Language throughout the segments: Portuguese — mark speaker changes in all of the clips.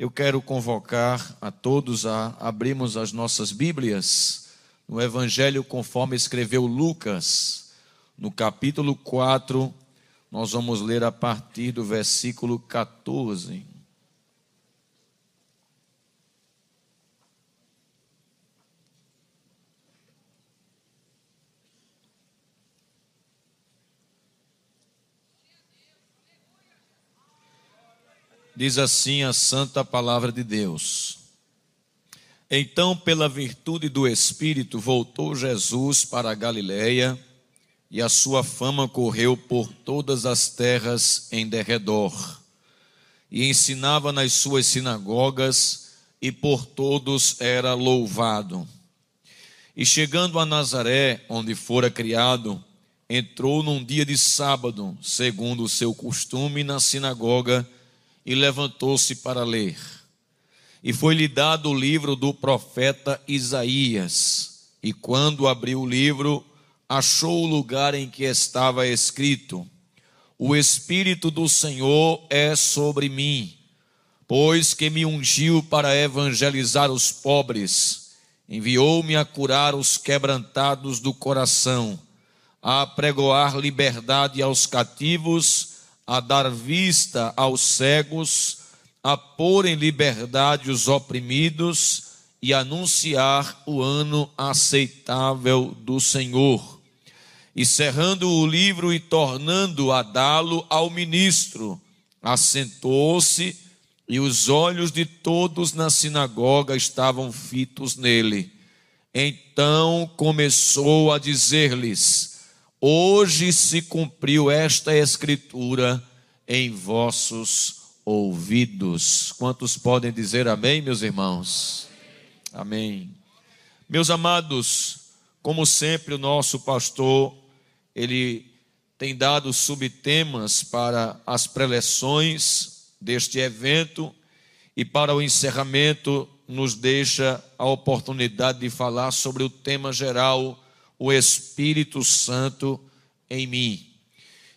Speaker 1: eu quero convocar a todos a abrirmos as nossas Bíblias no Evangelho conforme escreveu Lucas, no capítulo 4, nós vamos ler a partir do versículo 14. Diz assim a santa palavra de Deus. Então, pela virtude do Espírito, voltou Jesus para a Galiléia, e a sua fama correu por todas as terras em derredor. E ensinava nas suas sinagogas, e por todos era louvado. E chegando a Nazaré, onde fora criado, entrou num dia de sábado, segundo o seu costume, na sinagoga, e levantou-se para ler. E foi-lhe dado o livro do profeta Isaías. E quando abriu o livro, achou o lugar em que estava escrito: O Espírito do Senhor é sobre mim, pois que me ungiu para evangelizar os pobres, enviou-me a curar os quebrantados do coração, a pregoar liberdade aos cativos a dar vista aos cegos, a pôr em liberdade os oprimidos e anunciar o ano aceitável do Senhor. E cerrando o livro e tornando a dá-lo ao ministro, assentou-se e os olhos de todos na sinagoga estavam fitos nele. Então começou a dizer-lhes: Hoje se cumpriu esta escritura em vossos ouvidos. Quantos podem dizer amém, meus irmãos? Amém. Meus amados, como sempre, o nosso pastor, ele tem dado subtemas para as preleções deste evento e para o encerramento nos deixa a oportunidade de falar sobre o tema geral o Espírito Santo em mim.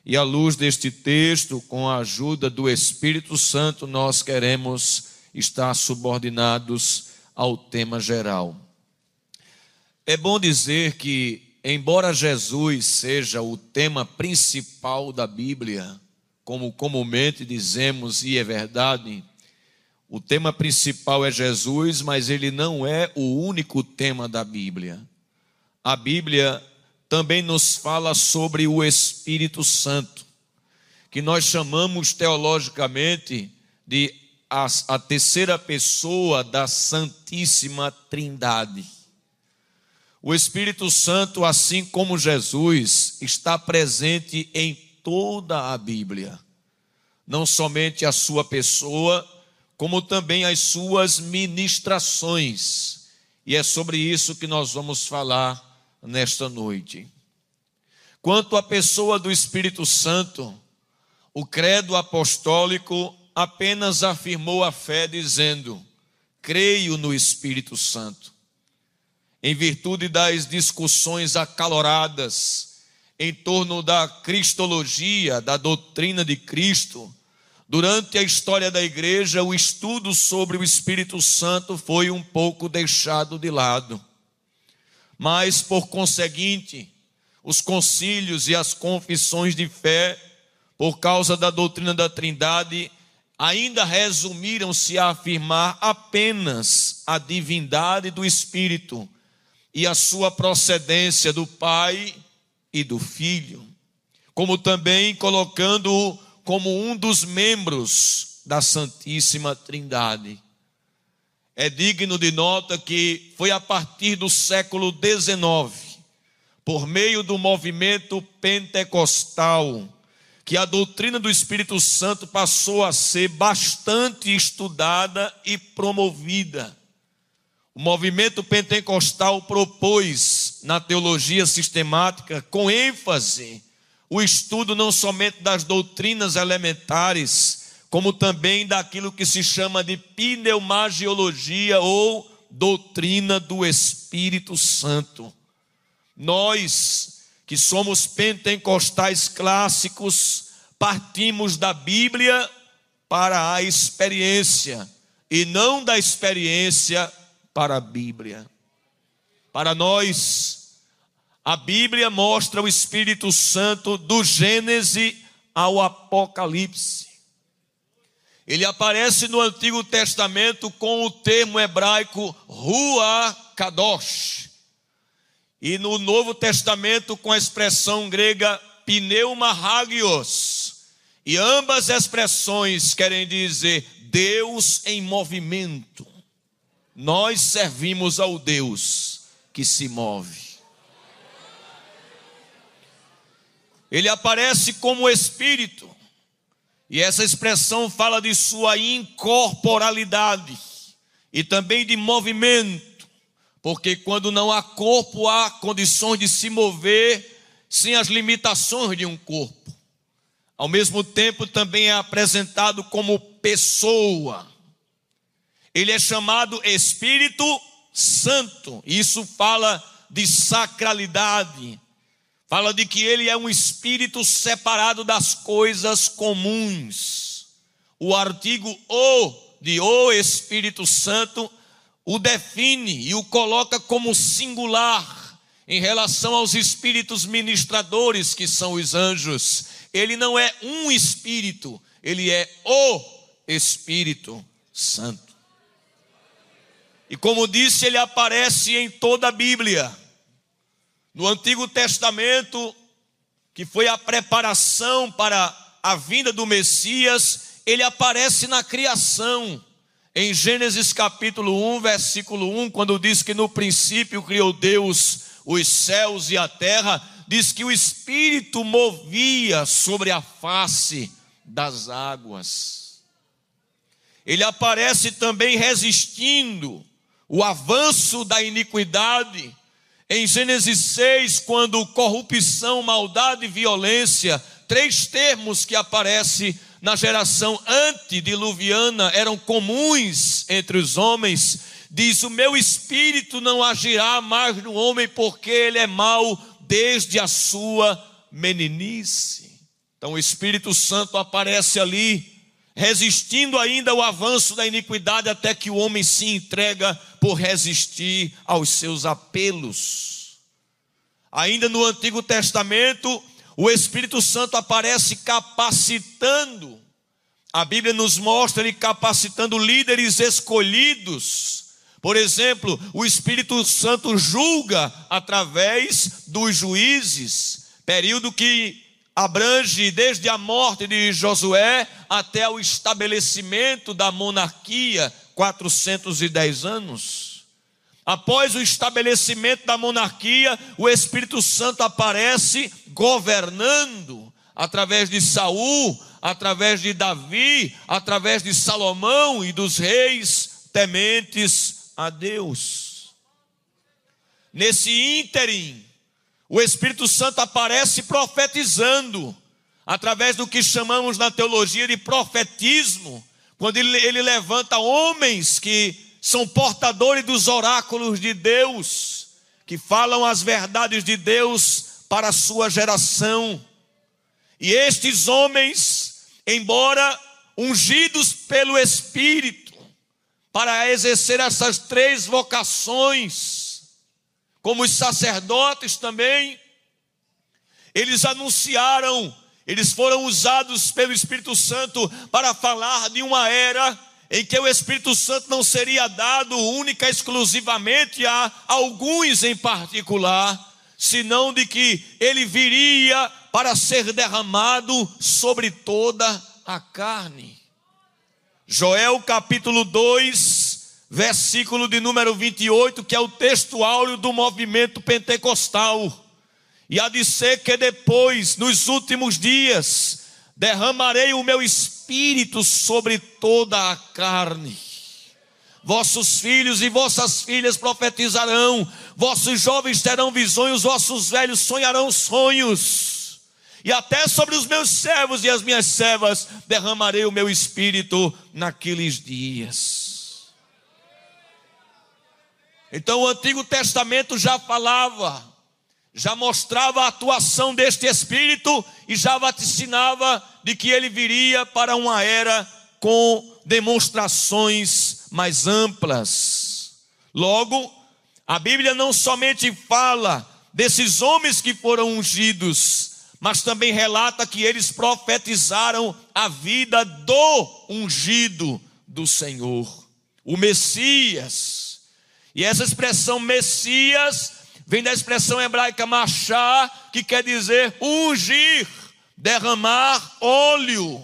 Speaker 1: E à luz deste texto, com a ajuda do Espírito Santo, nós queremos estar subordinados ao tema geral. É bom dizer que, embora Jesus seja o tema principal da Bíblia, como comumente dizemos e é verdade, o tema principal é Jesus, mas ele não é o único tema da Bíblia a Bíblia também nos fala sobre o Espírito Santo, que nós chamamos teologicamente de a, a terceira pessoa da Santíssima Trindade. O Espírito Santo, assim como Jesus, está presente em toda a Bíblia, não somente a sua pessoa, como também as suas ministrações. E é sobre isso que nós vamos falar nesta noite. Quanto à pessoa do Espírito Santo, o credo apostólico apenas afirmou a fé dizendo: creio no Espírito Santo. Em virtude das discussões acaloradas em torno da cristologia, da doutrina de Cristo, durante a história da igreja, o estudo sobre o Espírito Santo foi um pouco deixado de lado mas por conseguinte, os concílios e as confissões de fé, por causa da doutrina da Trindade, ainda resumiram-se a afirmar apenas a divindade do Espírito e a sua procedência do Pai e do Filho, como também colocando-o como um dos membros da Santíssima Trindade. É digno de nota que foi a partir do século XIX, por meio do movimento pentecostal, que a doutrina do Espírito Santo passou a ser bastante estudada e promovida. O movimento pentecostal propôs na teologia sistemática, com ênfase, o estudo não somente das doutrinas elementares, como também daquilo que se chama de pneumagiologia ou doutrina do Espírito Santo. Nós, que somos pentecostais clássicos, partimos da Bíblia para a experiência e não da experiência para a Bíblia. Para nós, a Bíblia mostra o Espírito Santo do Gênesis ao Apocalipse. Ele aparece no Antigo Testamento com o termo hebraico Rua Kadosh. E no Novo Testamento com a expressão grega Pneuma Hagios. E ambas expressões querem dizer Deus em movimento. Nós servimos ao Deus que se move. Ele aparece como espírito. E essa expressão fala de sua incorporalidade e também de movimento, porque quando não há corpo, há condições de se mover sem as limitações de um corpo. Ao mesmo tempo, também é apresentado como pessoa. Ele é chamado Espírito Santo. Isso fala de sacralidade, Fala de que ele é um espírito separado das coisas comuns. O artigo o de o Espírito Santo o define e o coloca como singular em relação aos espíritos ministradores que são os anjos. Ele não é um espírito, ele é o Espírito Santo. E como disse, ele aparece em toda a Bíblia. No Antigo Testamento, que foi a preparação para a vinda do Messias, ele aparece na criação. Em Gênesis capítulo 1, versículo 1, quando diz que no princípio criou Deus os céus e a terra, diz que o Espírito movia sobre a face das águas. Ele aparece também resistindo o avanço da iniquidade em Gênesis 6, quando corrupção, maldade e violência, três termos que aparecem na geração antediluviana eram comuns entre os homens, diz: O meu espírito não agirá mais no homem, porque ele é mau desde a sua meninice. Então o Espírito Santo aparece ali resistindo ainda ao avanço da iniquidade, até que o homem se entrega por resistir aos seus apelos. Ainda no Antigo Testamento, o Espírito Santo aparece capacitando. A Bíblia nos mostra ele capacitando líderes escolhidos. Por exemplo, o Espírito Santo julga através dos juízes, período que abrange desde a morte de Josué até o estabelecimento da monarquia, 410 anos. Após o estabelecimento da monarquia, o Espírito Santo aparece governando através de Saul, através de Davi, através de Salomão e dos reis tementes a Deus. Nesse ínterim, o Espírito Santo aparece profetizando, através do que chamamos na teologia de profetismo, quando ele, ele levanta homens que são portadores dos oráculos de Deus, que falam as verdades de Deus para a sua geração. E estes homens, embora ungidos pelo Espírito, para exercer essas três vocações, como os sacerdotes também, eles anunciaram, eles foram usados pelo Espírito Santo para falar de uma era em que o Espírito Santo não seria dado única exclusivamente a alguns em particular, senão de que ele viria para ser derramado sobre toda a carne. Joel capítulo 2, versículo de número 28, que é o texto áureo do movimento pentecostal. E há de ser que depois, nos últimos dias, derramarei o meu espírito sobre toda a carne. Vossos filhos e vossas filhas profetizarão, vossos jovens terão visões, vossos velhos sonharão sonhos. E até sobre os meus servos e as minhas servas derramarei o meu espírito naqueles dias. Então o Antigo Testamento já falava, já mostrava a atuação deste Espírito e já vaticinava de que ele viria para uma era com demonstrações mais amplas. Logo, a Bíblia não somente fala desses homens que foram ungidos, mas também relata que eles profetizaram a vida do ungido do Senhor, o Messias. E essa expressão Messias vem da expressão hebraica machá, que quer dizer ungir, derramar óleo.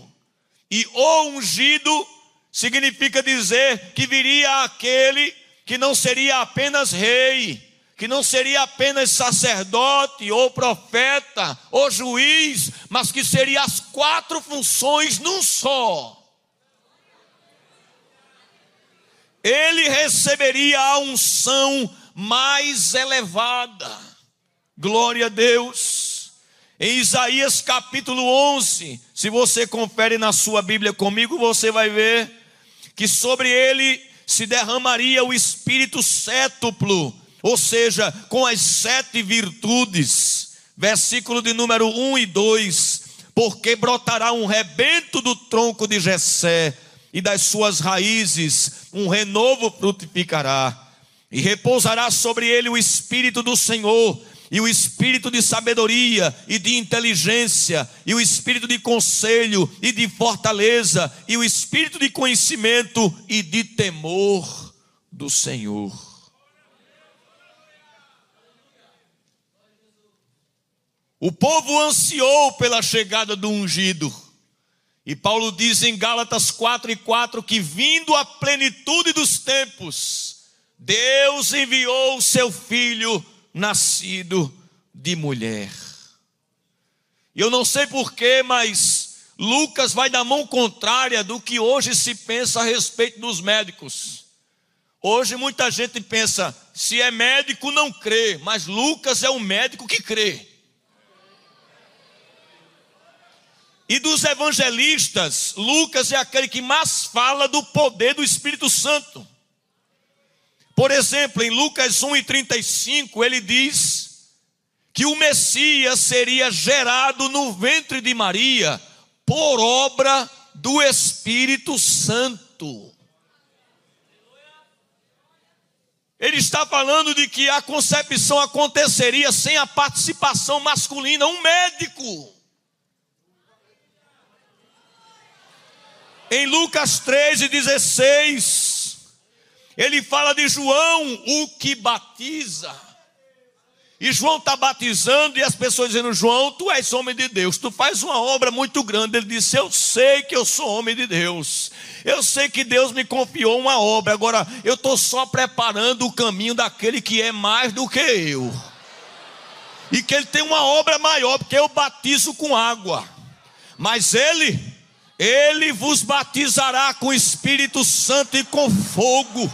Speaker 1: E o ungido significa dizer que viria aquele que não seria apenas rei, que não seria apenas sacerdote ou profeta ou juiz, mas que seria as quatro funções num só. Ele receberia a unção mais elevada. Glória a Deus. Em Isaías capítulo 11, se você confere na sua Bíblia comigo, você vai ver que sobre ele se derramaria o espírito sétuplo, ou seja, com as sete virtudes. Versículo de número 1 e 2: Porque brotará um rebento do tronco de Jessé, e das suas raízes um renovo frutificará, e repousará sobre ele o espírito do Senhor e o espírito de sabedoria e de inteligência, e o espírito de conselho e de fortaleza, e o espírito de conhecimento e de temor do Senhor. O povo ansiou pela chegada do ungido. E Paulo diz em Gálatas 4 e 4 que vindo a plenitude dos tempos, Deus enviou o seu filho nascido de mulher. Eu não sei porquê, mas Lucas vai da mão contrária do que hoje se pensa a respeito dos médicos. Hoje muita gente pensa, se é médico não crê, mas Lucas é um médico que crê. E dos evangelistas, Lucas é aquele que mais fala do poder do Espírito Santo. Por exemplo, em Lucas 1,35, ele diz que o Messias seria gerado no ventre de Maria por obra do Espírito Santo. Ele está falando de que a concepção aconteceria sem a participação masculina, um médico. Em Lucas 13,16, ele fala de João, o que batiza. E João está batizando e as pessoas dizendo: João, tu és homem de Deus, tu faz uma obra muito grande. Ele disse: Eu sei que eu sou homem de Deus, eu sei que Deus me confiou uma obra, agora eu estou só preparando o caminho daquele que é mais do que eu, e que ele tem uma obra maior, porque eu batizo com água, mas ele, ele vos batizará com Espírito Santo e com fogo.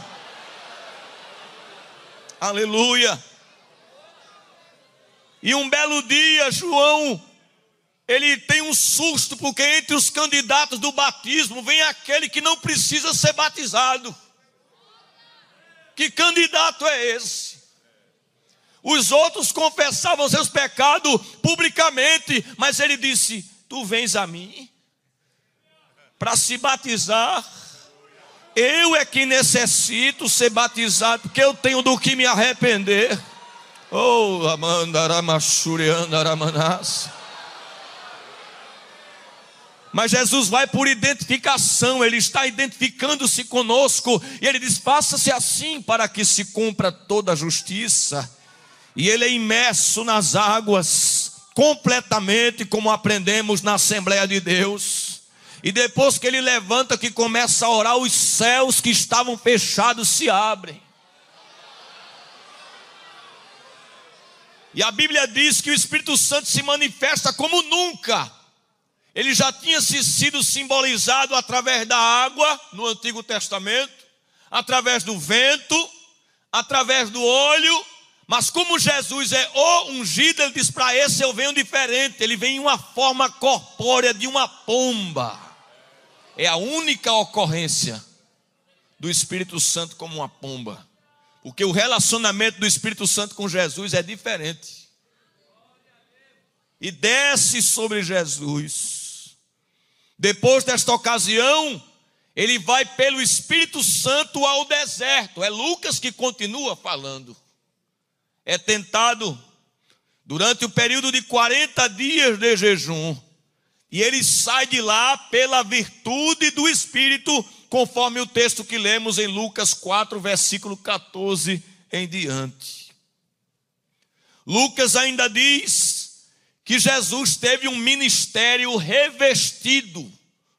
Speaker 1: Aleluia. E um belo dia, João, ele tem um susto, porque entre os candidatos do batismo vem aquele que não precisa ser batizado. Que candidato é esse? Os outros confessavam seus pecados publicamente, mas ele disse: Tu vens a mim para se batizar eu é que necessito ser batizado, porque eu tenho do que me arrepender. Oh, Amandaramachuriandaramanás. Mas Jesus vai por identificação, Ele está identificando-se conosco, e Ele diz: faça-se assim para que se cumpra toda a justiça. E Ele é imerso nas águas, completamente, como aprendemos na Assembleia de Deus. E depois que ele levanta, que começa a orar, os céus que estavam fechados se abrem. E a Bíblia diz que o Espírito Santo se manifesta como nunca. Ele já tinha sido simbolizado através da água no Antigo Testamento, através do vento, através do óleo, mas como Jesus é o ungido, ele diz: para esse eu venho diferente, ele vem em uma forma corpórea de uma pomba é a única ocorrência do Espírito Santo como uma pomba. Porque o relacionamento do Espírito Santo com Jesus é diferente. E desce sobre Jesus. Depois desta ocasião, ele vai pelo Espírito Santo ao deserto. É Lucas que continua falando. É tentado durante o período de 40 dias de jejum. E ele sai de lá pela virtude do Espírito, conforme o texto que lemos em Lucas 4, versículo 14 em diante. Lucas ainda diz que Jesus teve um ministério revestido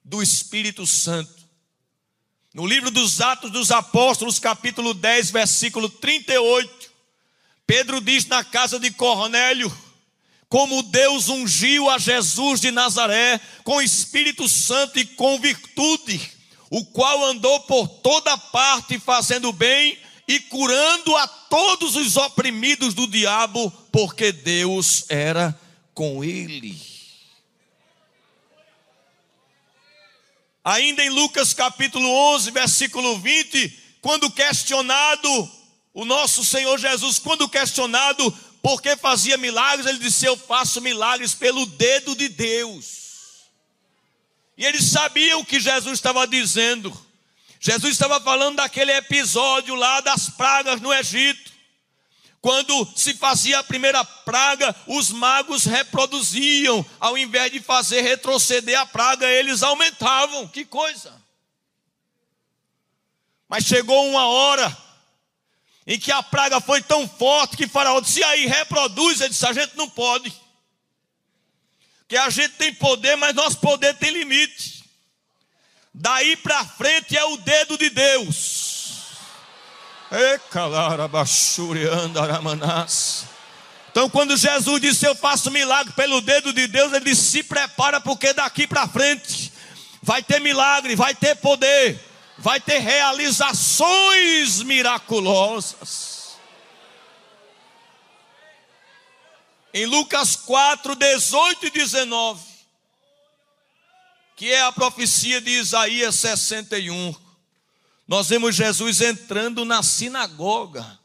Speaker 1: do Espírito Santo. No livro dos Atos dos Apóstolos, capítulo 10, versículo 38, Pedro diz na casa de Cornélio: como Deus ungiu a Jesus de Nazaré com Espírito Santo e com virtude, o qual andou por toda parte fazendo bem e curando a todos os oprimidos do diabo, porque Deus era com ele. Ainda em Lucas capítulo 11, versículo 20, quando questionado, o nosso Senhor Jesus, quando questionado porque fazia milagres, ele disse: Eu faço milagres pelo dedo de Deus. E eles sabiam o que Jesus estava dizendo. Jesus estava falando daquele episódio lá das pragas no Egito. Quando se fazia a primeira praga, os magos reproduziam, ao invés de fazer retroceder a praga, eles aumentavam. Que coisa! Mas chegou uma hora em que a praga foi tão forte que Faraó disse: aí reproduz. Ele disse: a gente não pode. Que a gente tem poder, mas nosso poder tem limite. Daí para frente é o dedo de Deus. Então, quando Jesus disse: Eu faço milagre pelo dedo de Deus, ele disse: Se prepara, porque daqui para frente vai ter milagre, vai ter poder, vai ter realizações miraculosas. Em Lucas 4, 18 e 19, que é a profecia de Isaías 61 nós vemos Jesus entrando na sinagoga.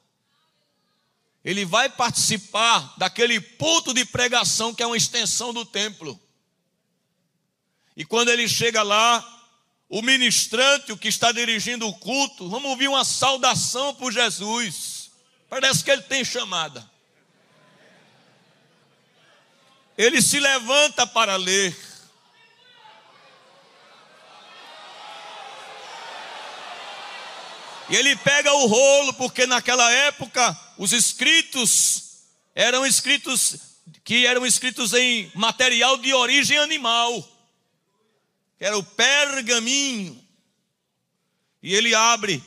Speaker 1: Ele vai participar daquele ponto de pregação que é uma extensão do templo. E quando ele chega lá, o ministrante, o que está dirigindo o culto, vamos ouvir uma saudação por Jesus. Parece que ele tem chamada. Ele se levanta para ler. E ele pega o rolo, porque naquela época os escritos eram escritos que eram escritos em material de origem animal. Era o pergaminho. E ele abre,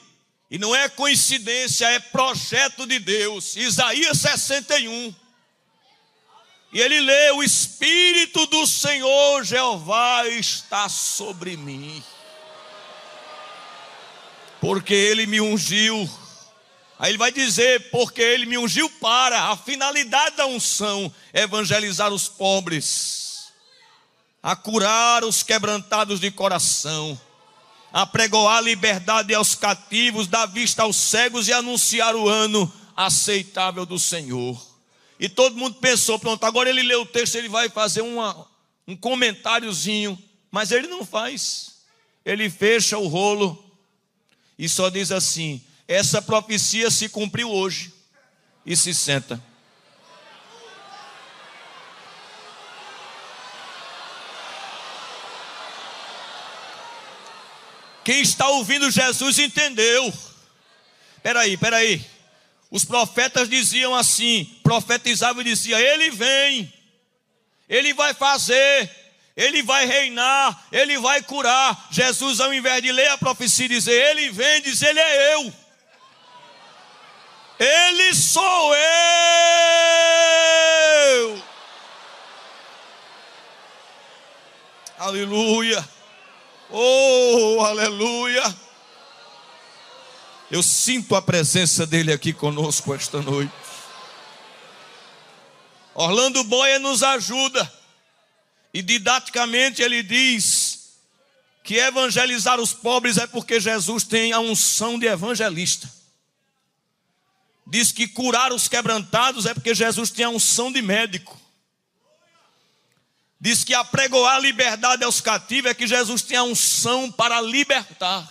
Speaker 1: e não é coincidência, é projeto de Deus. Isaías 61. E ele lê: O Espírito do Senhor Jeová está sobre mim porque ele me ungiu. Aí ele vai dizer, porque ele me ungiu para, a finalidade da unção, evangelizar os pobres, a curar os quebrantados de coração, a pregoar liberdade aos cativos, dar vista aos cegos e anunciar o ano aceitável do Senhor. E todo mundo pensou, pronto, agora ele lê o texto, ele vai fazer uma, um comentáriozinho, mas ele não faz. Ele fecha o rolo e só diz assim: essa profecia se cumpriu hoje. E se senta. Quem está ouvindo Jesus entendeu. Peraí, peraí. Os profetas diziam assim: profetizavam e diziam: Ele vem, Ele vai fazer, ele vai reinar, ele vai curar. Jesus, ao invés de ler a profecia e dizer, ele vem, diz, ele é eu. Ele sou eu. Aleluia. Oh, aleluia. Eu sinto a presença dele aqui conosco esta noite. Orlando Boia nos ajuda e didaticamente ele diz que evangelizar os pobres é porque Jesus tem a unção de evangelista. Diz que curar os quebrantados é porque Jesus tem a unção de médico. Diz que apregoar a liberdade aos cativos é que Jesus tem a unção para libertar.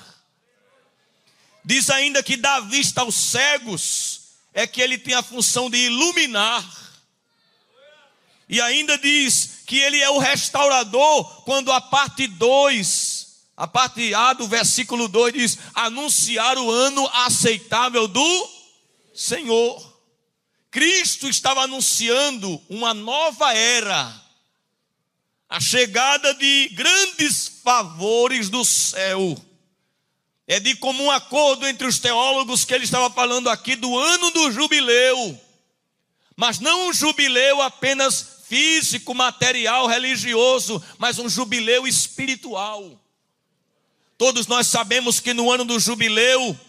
Speaker 1: Diz ainda que dar vista aos cegos é que ele tem a função de iluminar. E ainda diz que ele é o restaurador, quando a parte 2, a parte A do versículo 2 diz: anunciar o ano aceitável do Senhor. Cristo estava anunciando uma nova era a chegada de grandes favores do céu. É de comum acordo entre os teólogos que ele estava falando aqui do ano do jubileu, mas não um jubileu apenas físico, material, religioso, mas um jubileu espiritual. Todos nós sabemos que no ano do jubileu,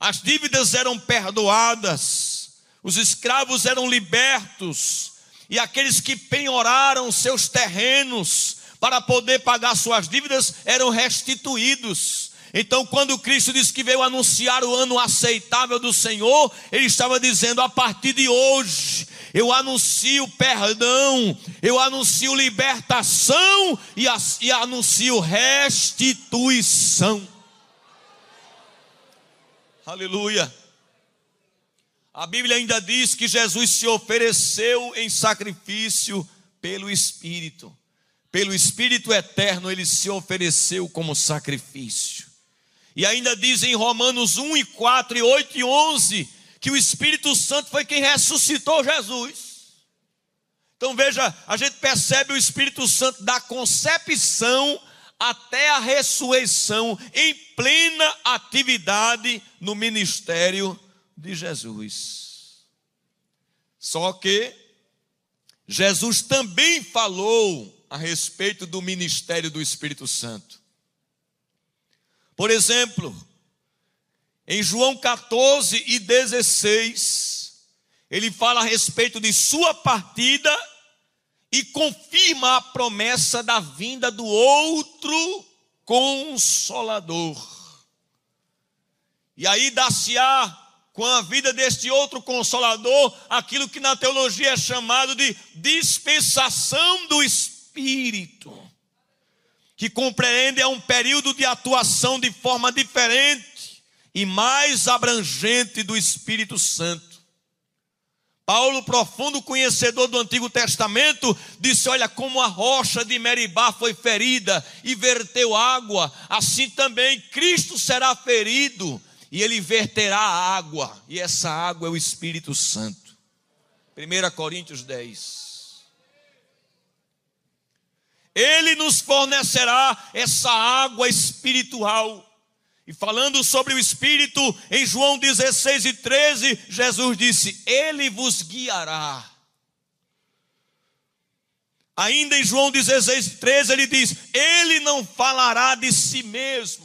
Speaker 1: as dívidas eram perdoadas, os escravos eram libertos, e aqueles que penhoraram seus terrenos para poder pagar suas dívidas eram restituídos. Então, quando Cristo disse que veio anunciar o ano aceitável do Senhor, Ele estava dizendo: a partir de hoje, eu anuncio perdão, eu anuncio libertação e, e anuncio restituição. Aleluia. A Bíblia ainda diz que Jesus se ofereceu em sacrifício pelo Espírito. Pelo Espírito eterno, ele se ofereceu como sacrifício. E ainda diz em Romanos 1 e 4 e 8 e 11 que o Espírito Santo foi quem ressuscitou Jesus. Então veja, a gente percebe o Espírito Santo da concepção até a ressurreição em plena atividade no ministério de Jesus. Só que Jesus também falou a respeito do ministério do Espírito Santo. Por exemplo, em João 14 e 16, ele fala a respeito de sua partida e confirma a promessa da vinda do outro consolador. E aí dá-se-á com a vida deste outro consolador, aquilo que na teologia é chamado de dispensação do Espírito, que compreende é um período de atuação de forma diferente e mais abrangente do Espírito Santo. Paulo, profundo conhecedor do Antigo Testamento, disse: Olha, como a rocha de Meribá foi ferida e verteu água, assim também Cristo será ferido e ele verterá água, e essa água é o Espírito Santo. 1 Coríntios 10. Ele nos fornecerá essa água espiritual. E falando sobre o Espírito, em João 16 e 13, Jesus disse: Ele vos guiará. Ainda em João 16 e 13, ele diz: Ele não falará de si mesmo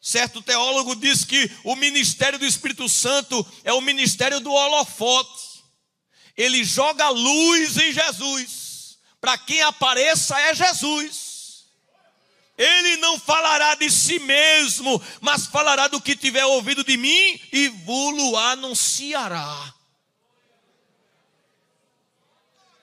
Speaker 1: Certo teólogo diz que o ministério do Espírito Santo é o ministério do holofote. Ele joga luz em Jesus. Para quem apareça é Jesus. Ele não falará de si mesmo, mas falará do que tiver ouvido de mim e vos anunciará.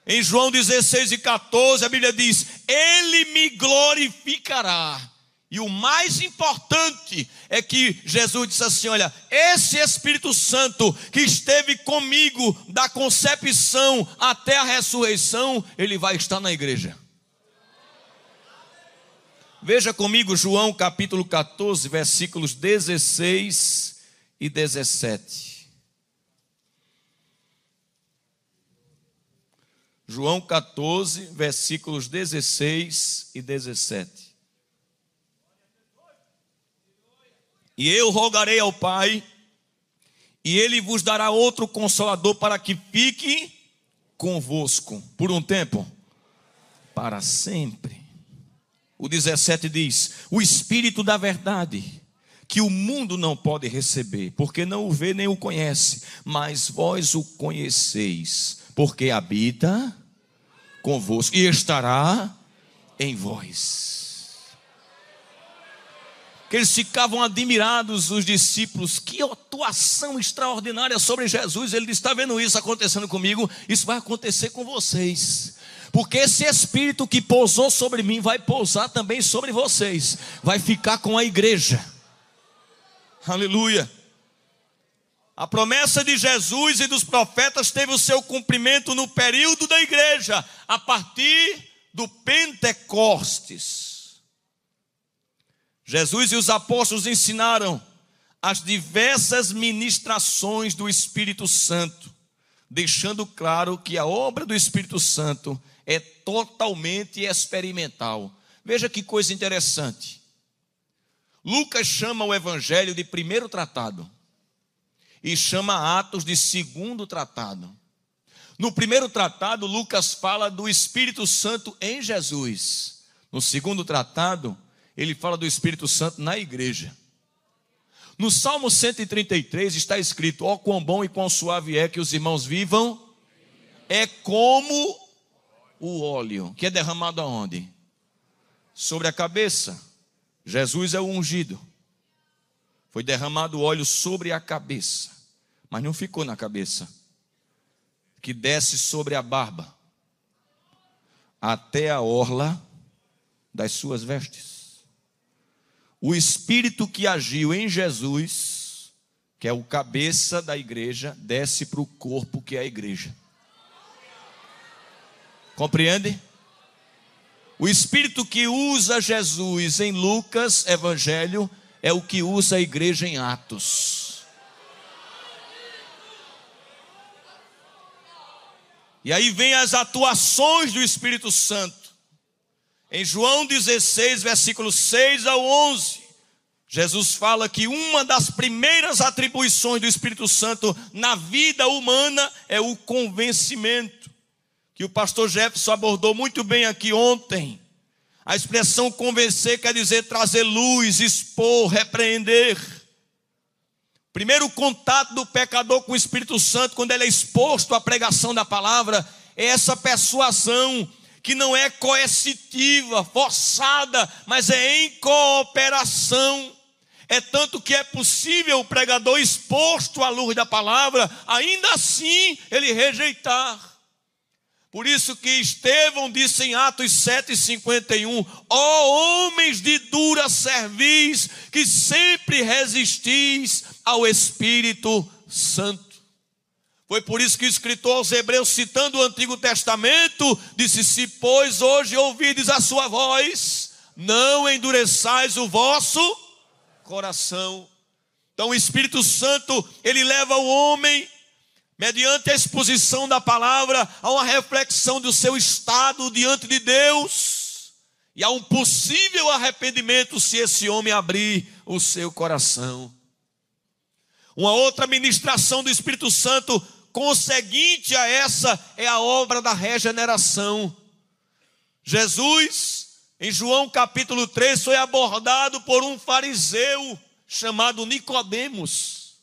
Speaker 1: Em João 16 e 14, a Bíblia diz: Ele me glorificará e o mais importante é que Jesus disse assim: Olha, esse Espírito Santo que esteve comigo da concepção até a ressurreição, ele vai estar na igreja. Veja comigo João capítulo 14, versículos 16 e 17. João 14, versículos 16 e 17. E eu rogarei ao Pai, e ele vos dará outro consolador para que fique convosco por um tempo, para sempre. O 17 diz: O Espírito da Verdade, que o mundo não pode receber, porque não o vê nem o conhece, mas vós o conheceis, porque habita convosco e estará em vós que eles ficavam admirados, os discípulos, que atuação extraordinária sobre Jesus. Ele Está vendo isso acontecendo comigo? Isso vai acontecer com vocês. Porque esse espírito que pousou sobre mim vai pousar também sobre vocês, vai ficar com a igreja. Aleluia. A promessa de Jesus e dos profetas teve o seu cumprimento no período da igreja, a partir do Pentecostes. Jesus e os apóstolos ensinaram as diversas ministrações do Espírito Santo, deixando claro que a obra do Espírito Santo é totalmente experimental. Veja que coisa interessante. Lucas chama o evangelho de primeiro tratado e chama Atos de segundo tratado. No primeiro tratado, Lucas fala do Espírito Santo em Jesus. No segundo tratado, ele fala do Espírito Santo na igreja. No Salmo 133 está escrito: Ó, oh, quão bom e quão suave é que os irmãos vivam, é como o óleo, que é derramado aonde? Sobre a cabeça. Jesus é o ungido. Foi derramado óleo sobre a cabeça, mas não ficou na cabeça, que desce sobre a barba, até a orla das suas vestes. O espírito que agiu em Jesus, que é o cabeça da igreja, desce para o corpo que é a igreja. Compreende? O espírito que usa Jesus em Lucas, Evangelho, é o que usa a igreja em Atos. E aí vem as atuações do Espírito Santo. Em João 16, versículos 6 ao 11, Jesus fala que uma das primeiras atribuições do Espírito Santo na vida humana é o convencimento que o pastor Jefferson abordou muito bem aqui ontem. A expressão convencer quer dizer trazer luz, expor, repreender. Primeiro contato do pecador com o Espírito Santo, quando ele é exposto à pregação da palavra, é essa persuasão que não é coercitiva, forçada, mas é em cooperação. É tanto que é possível o pregador exposto à luz da palavra, ainda assim ele rejeitar. Por isso que Estevão disse em Atos 7,51: Ó oh, homens de dura cerviz, que sempre resistis ao Espírito Santo. Foi por isso que o escritor aos Hebreus, citando o Antigo Testamento, disse: Se, pois, hoje ouvides a sua voz, não endureçais o vosso coração. Então, o Espírito Santo, ele leva o homem mediante a exposição da palavra, a uma reflexão do seu estado diante de Deus e a um possível arrependimento se esse homem abrir o seu coração. Uma outra ministração do Espírito Santo conseguinte a essa é a obra da regeneração. Jesus, em João capítulo 3, foi abordado por um fariseu chamado Nicodemos.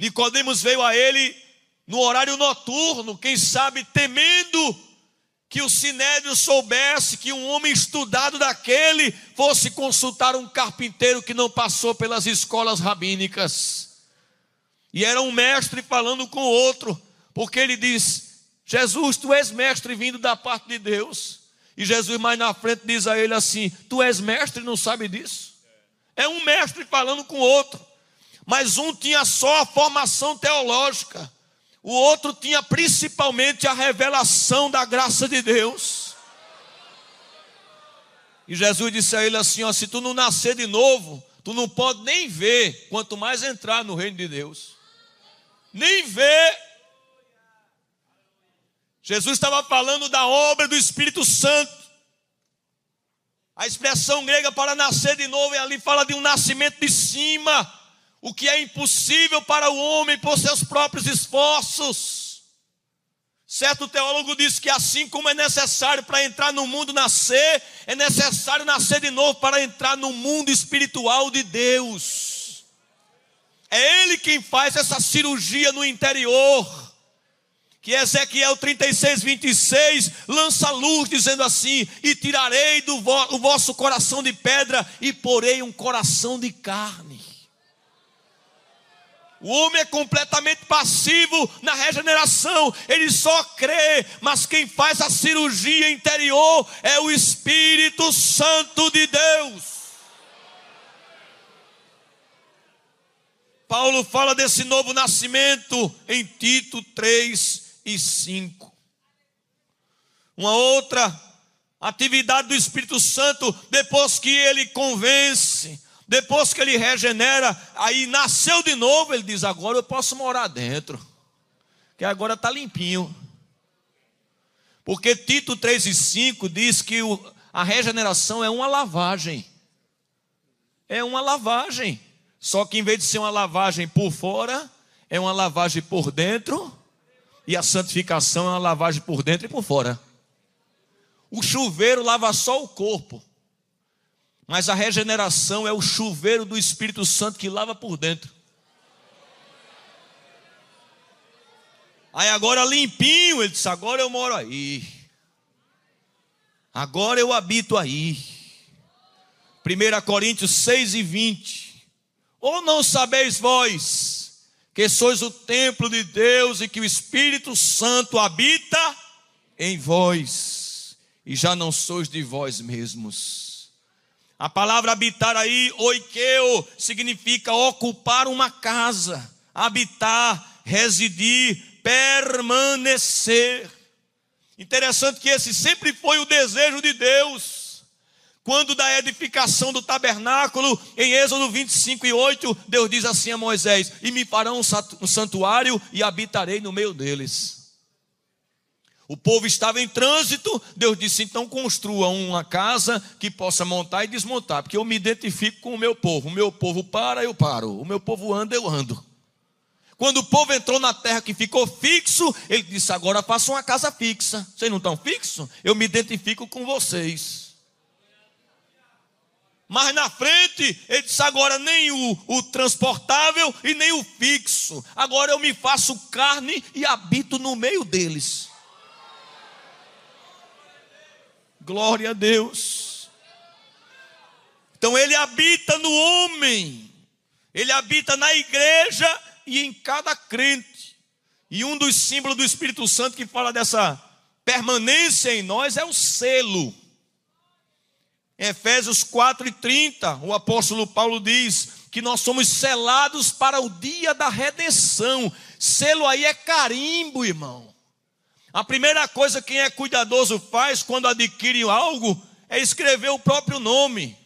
Speaker 1: Nicodemos veio a ele no horário noturno, quem sabe temendo que o sinédrio soubesse que um homem estudado daquele fosse consultar um carpinteiro que não passou pelas escolas rabínicas. E era um mestre falando com outro, porque ele diz: Jesus, tu és mestre vindo da parte de Deus. E Jesus mais na frente diz a ele assim: Tu és mestre não sabe disso? É um mestre falando com outro mas um tinha só a formação teológica, o outro tinha principalmente a revelação da graça de Deus. E Jesus disse a ele assim: ó, se tu não nascer de novo, tu não pode nem ver, quanto mais entrar no reino de Deus. Nem ver. Jesus estava falando da obra do Espírito Santo. A expressão grega para nascer de novo, e ali fala de um nascimento de cima o que é impossível para o homem por seus próprios esforços. Certo teólogo diz que assim como é necessário para entrar no mundo nascer, é necessário nascer de novo para entrar no mundo espiritual de Deus. É Ele quem faz essa cirurgia no interior. Que Ezequiel 36, 26 lança luz dizendo assim: E tirarei do vo o vosso coração de pedra e porei um coração de carne. O homem é completamente passivo na regeneração, ele só crê, mas quem faz a cirurgia interior é o Espírito Santo de Deus. Paulo fala desse novo nascimento em Tito 3 e 5. Uma outra atividade do Espírito Santo, depois que ele convence, depois que ele regenera, aí nasceu de novo, ele diz: agora eu posso morar dentro, que agora está limpinho. Porque Tito 3 e 5 diz que o, a regeneração é uma lavagem. É uma lavagem. Só que em vez de ser uma lavagem por fora, é uma lavagem por dentro. E a santificação é uma lavagem por dentro e por fora. O chuveiro lava só o corpo. Mas a regeneração é o chuveiro do Espírito Santo que lava por dentro. Aí agora limpinho, ele disse: agora eu moro aí. Agora eu habito aí. 1 Coríntios 6 e 20. Ou não sabeis vós que sois o templo de Deus e que o Espírito Santo habita em vós, e já não sois de vós mesmos a palavra habitar aí, oikeo, significa ocupar uma casa, habitar, residir, permanecer. Interessante que esse sempre foi o desejo de Deus. Quando da edificação do tabernáculo, em Êxodo 25 e 8, Deus diz assim a Moisés: E me farão um santuário e habitarei no meio deles. O povo estava em trânsito, Deus disse: então construa uma casa que possa montar e desmontar, porque eu me identifico com o meu povo. O meu povo para, eu paro. O meu povo anda, eu ando. Quando o povo entrou na terra que ficou fixo, ele disse: agora faça uma casa fixa. Vocês não estão fixos? Eu me identifico com vocês. Mas na frente, ele disse: agora nem o, o, transportável e nem o fixo. Agora eu me faço carne e habito no meio deles. Glória a Deus. Então ele habita no homem, ele habita na igreja e em cada crente. E um dos símbolos do Espírito Santo que fala dessa permanência em nós é o selo. Em Efésios 4:30, o apóstolo Paulo diz que nós somos selados para o dia da redenção. Selo aí é carimbo, irmão. A primeira coisa que quem é cuidadoso faz quando adquire algo é escrever o próprio nome.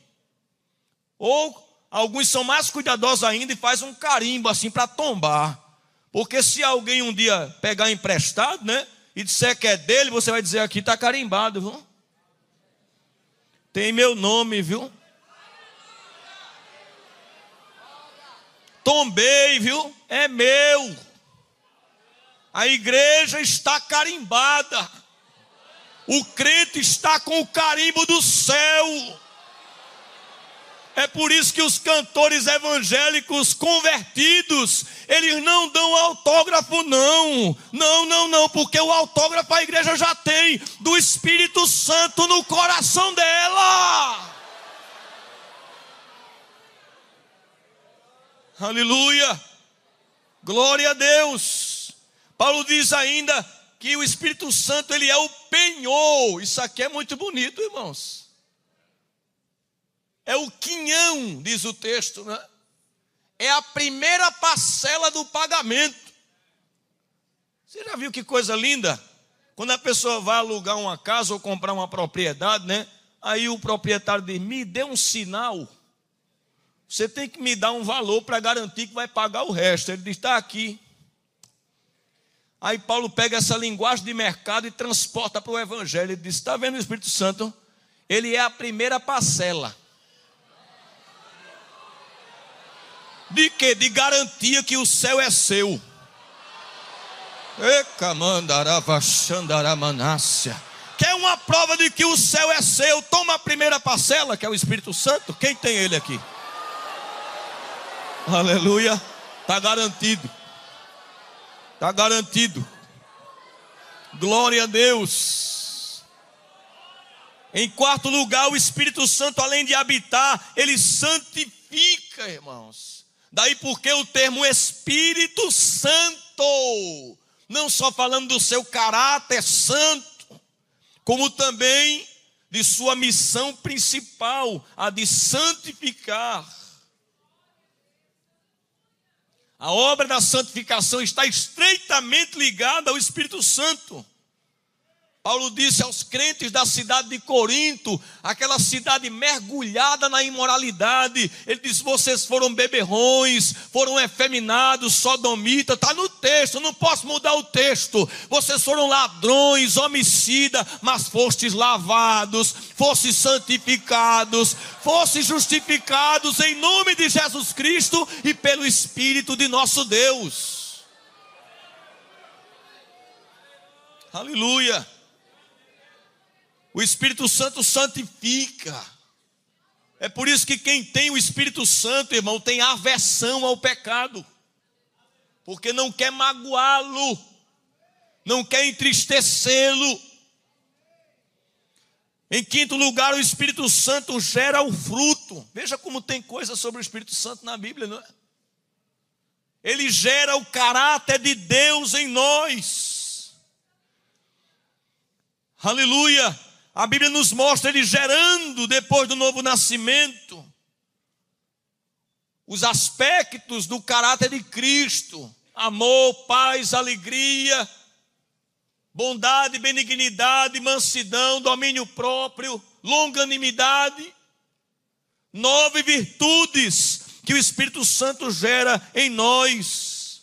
Speaker 1: Ou alguns são mais cuidadosos ainda e faz um carimbo assim para tombar. Porque se alguém um dia pegar emprestado, né, e disser que é dele, você vai dizer aqui está carimbado, viu? Tem meu nome, viu? Tombei, viu? É meu. A igreja está carimbada. O crente está com o carimbo do céu. É por isso que os cantores evangélicos convertidos, eles não dão autógrafo, não. Não, não, não, porque o autógrafo a igreja já tem do Espírito Santo no coração dela. Aleluia. Glória a Deus. Paulo diz ainda que o Espírito Santo ele é o penhor. Isso aqui é muito bonito, irmãos. É o quinhão, diz o texto, né? É a primeira parcela do pagamento. Você já viu que coisa linda? Quando a pessoa vai alugar uma casa ou comprar uma propriedade, né? Aí o proprietário diz: "Me dê um sinal. Você tem que me dar um valor para garantir que vai pagar o resto". Ele diz: "Está aqui". Aí Paulo pega essa linguagem de mercado e transporta para o Evangelho. Ele diz: Está vendo o Espírito Santo? Ele é a primeira parcela. De quê? De garantia que o céu é seu. Quer uma prova de que o céu é seu? Toma a primeira parcela, que é o Espírito Santo. Quem tem ele aqui? Aleluia. Está garantido. Está garantido. Glória a Deus. Em quarto lugar, o Espírito Santo, além de habitar, ele santifica, irmãos. Daí porque o termo Espírito Santo, não só falando do seu caráter santo, como também de sua missão principal, a de santificar. A obra da santificação está estreitamente ligada ao Espírito Santo. Paulo disse aos crentes da cidade de Corinto, aquela cidade mergulhada na imoralidade, ele disse: vocês foram beberrões, foram efeminados, sodomitas, está no texto, não posso mudar o texto. Vocês foram ladrões, homicidas, mas fostes lavados, fostes santificados, fostes justificados em nome de Jesus Cristo e pelo Espírito de nosso Deus. Aleluia. O Espírito Santo santifica. É por isso que quem tem o Espírito Santo, irmão, tem aversão ao pecado, porque não quer magoá-lo, não quer entristecê-lo. Em quinto lugar, o Espírito Santo gera o fruto. Veja como tem coisa sobre o Espírito Santo na Bíblia, não é? Ele gera o caráter de Deus em nós. Aleluia. A Bíblia nos mostra ele gerando, depois do novo nascimento, os aspectos do caráter de Cristo: amor, paz, alegria, bondade, benignidade, mansidão, domínio próprio, longanimidade, nove virtudes que o Espírito Santo gera em nós,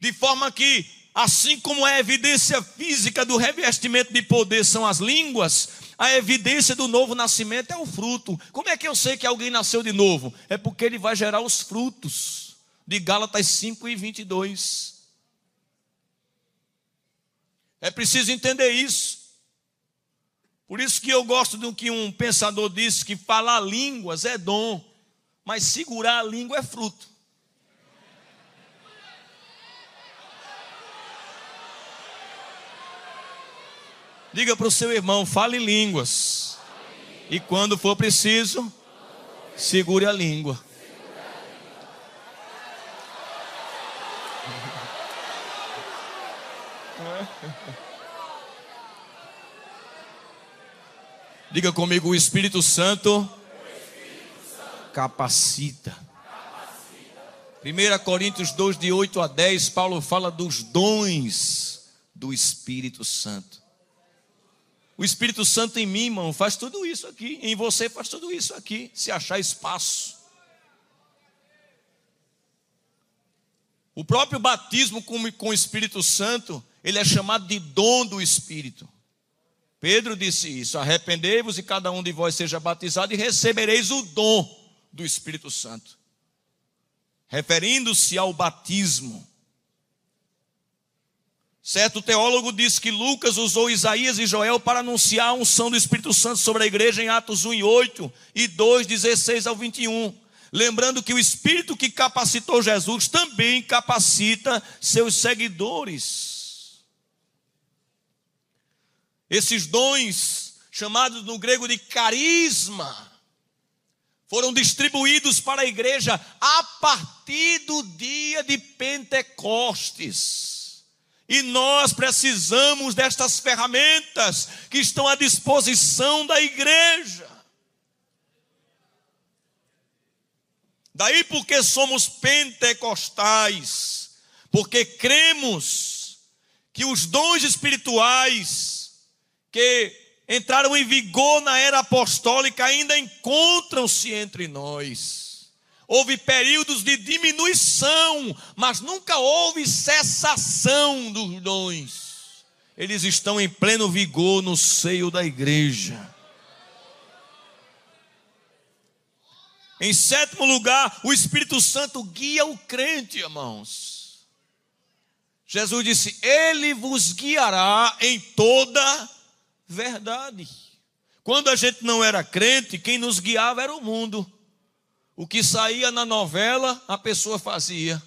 Speaker 1: de forma que Assim como a evidência física do revestimento de poder são as línguas, a evidência do novo nascimento é o fruto. Como é que eu sei que alguém nasceu de novo? É porque ele vai gerar os frutos. De Gálatas 5 e 22. É preciso entender isso. Por isso que eu gosto do que um pensador disse: que falar línguas é dom, mas segurar a língua é fruto. Diga para o seu irmão, fale línguas. E quando for preciso, segure a língua. Diga comigo, o Espírito Santo capacita. 1 Coríntios 2, de 8 a 10, Paulo fala dos dons do Espírito Santo. O Espírito Santo em mim, irmão, faz tudo isso aqui. Em você faz tudo isso aqui, se achar espaço. O próprio batismo com, o Espírito Santo, ele é chamado de dom do Espírito. Pedro disse isso: arrependei-vos e cada um de vós seja batizado e recebereis o dom do Espírito Santo. Referindo-se ao batismo. Certo teólogo disse que Lucas usou Isaías e Joel para anunciar a unção do Espírito Santo sobre a igreja em Atos 1 e 8 e 2, 16 ao 21. Lembrando que o Espírito que capacitou Jesus também capacita seus seguidores. Esses dons, chamados no grego de carisma, foram distribuídos para a igreja a partir do dia de Pentecostes. E nós precisamos destas ferramentas que estão à disposição da igreja. Daí porque somos pentecostais, porque cremos que os dons espirituais que entraram em vigor na era apostólica ainda encontram-se entre nós. Houve períodos de diminuição, mas nunca houve cessação dos dons. Eles estão em pleno vigor no seio da igreja. Em sétimo lugar, o Espírito Santo guia o crente, irmãos. Jesus disse: Ele vos guiará em toda verdade. Quando a gente não era crente, quem nos guiava era o mundo. O que saía na novela, a pessoa fazia.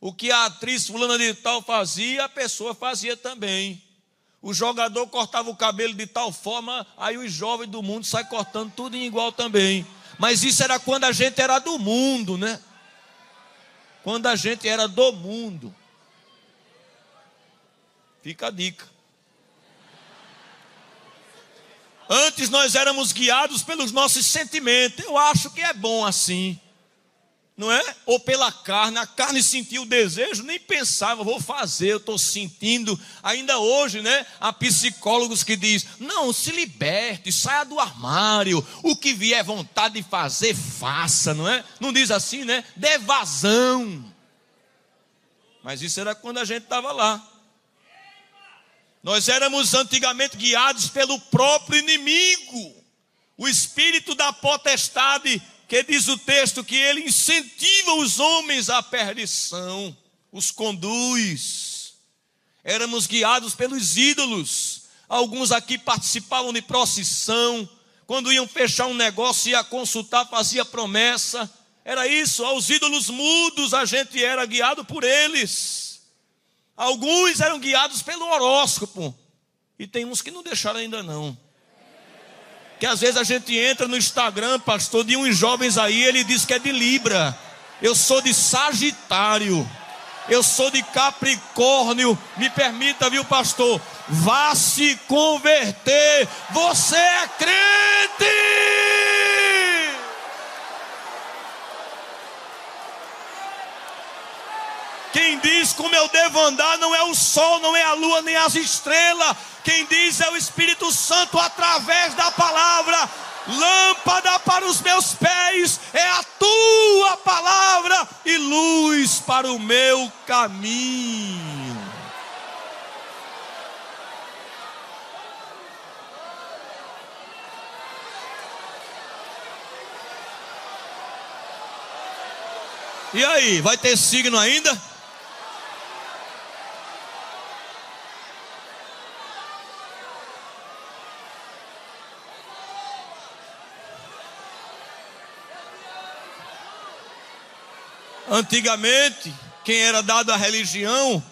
Speaker 1: O que a atriz fulana de tal fazia, a pessoa fazia também. O jogador cortava o cabelo de tal forma, aí os jovens do mundo saem cortando tudo em igual também. Mas isso era quando a gente era do mundo, né? quando a gente era do mundo. Fica a dica. Antes nós éramos guiados pelos nossos sentimentos. Eu acho que é bom assim não é? Ou pela carne, a carne sentiu o desejo, nem pensava, vou fazer, eu estou sentindo. Ainda hoje, né? Há psicólogos que diz: não, se liberte, saia do armário, o que vier vontade de fazer, faça, não é? Não diz assim, né? Dê vazão. Mas isso era quando a gente estava lá. Nós éramos antigamente guiados pelo próprio inimigo, o espírito da potestade que diz o texto que ele incentiva os homens à perdição, os conduz. Éramos guiados pelos ídolos. Alguns aqui participavam de procissão. Quando iam fechar um negócio, ia consultar, fazia promessa. Era isso, aos ídolos mudos a gente era guiado por eles. Alguns eram guiados pelo horóscopo. E tem uns que não deixaram ainda não que às vezes a gente entra no Instagram, pastor, de uns jovens aí, ele diz que é de Libra. Eu sou de Sagitário. Eu sou de Capricórnio. Me permita, viu, pastor? Vá se converter. Você é crente. Quem diz como eu devo andar não é o sol, não é a lua, nem as estrelas, quem diz é o Espírito Santo através da palavra. Lâmpada para os meus pés é a tua palavra e luz para o meu caminho. E aí, vai ter signo ainda? Antigamente, quem era dado à religião,